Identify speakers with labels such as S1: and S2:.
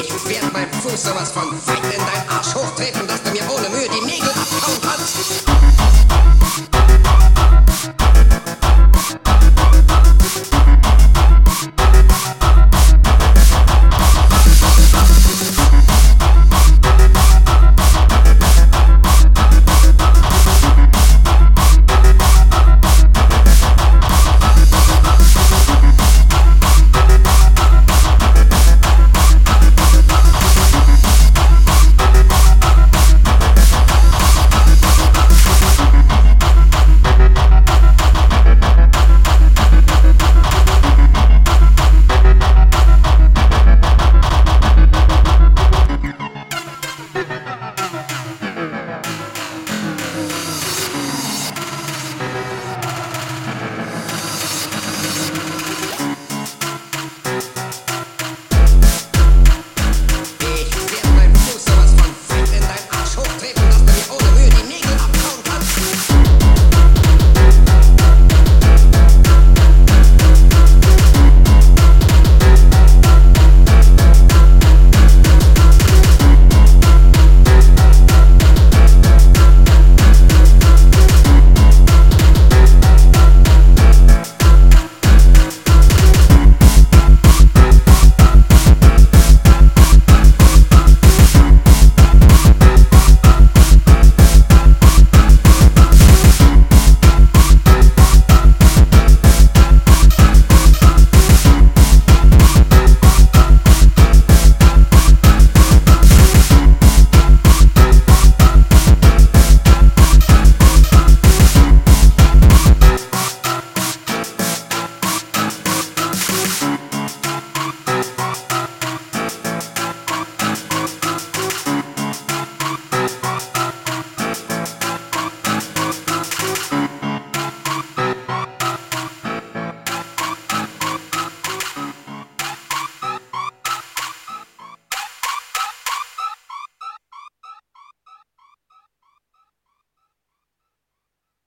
S1: Ich werd mein Fuß sowas von weit in deinen Arsch hochtreten, dass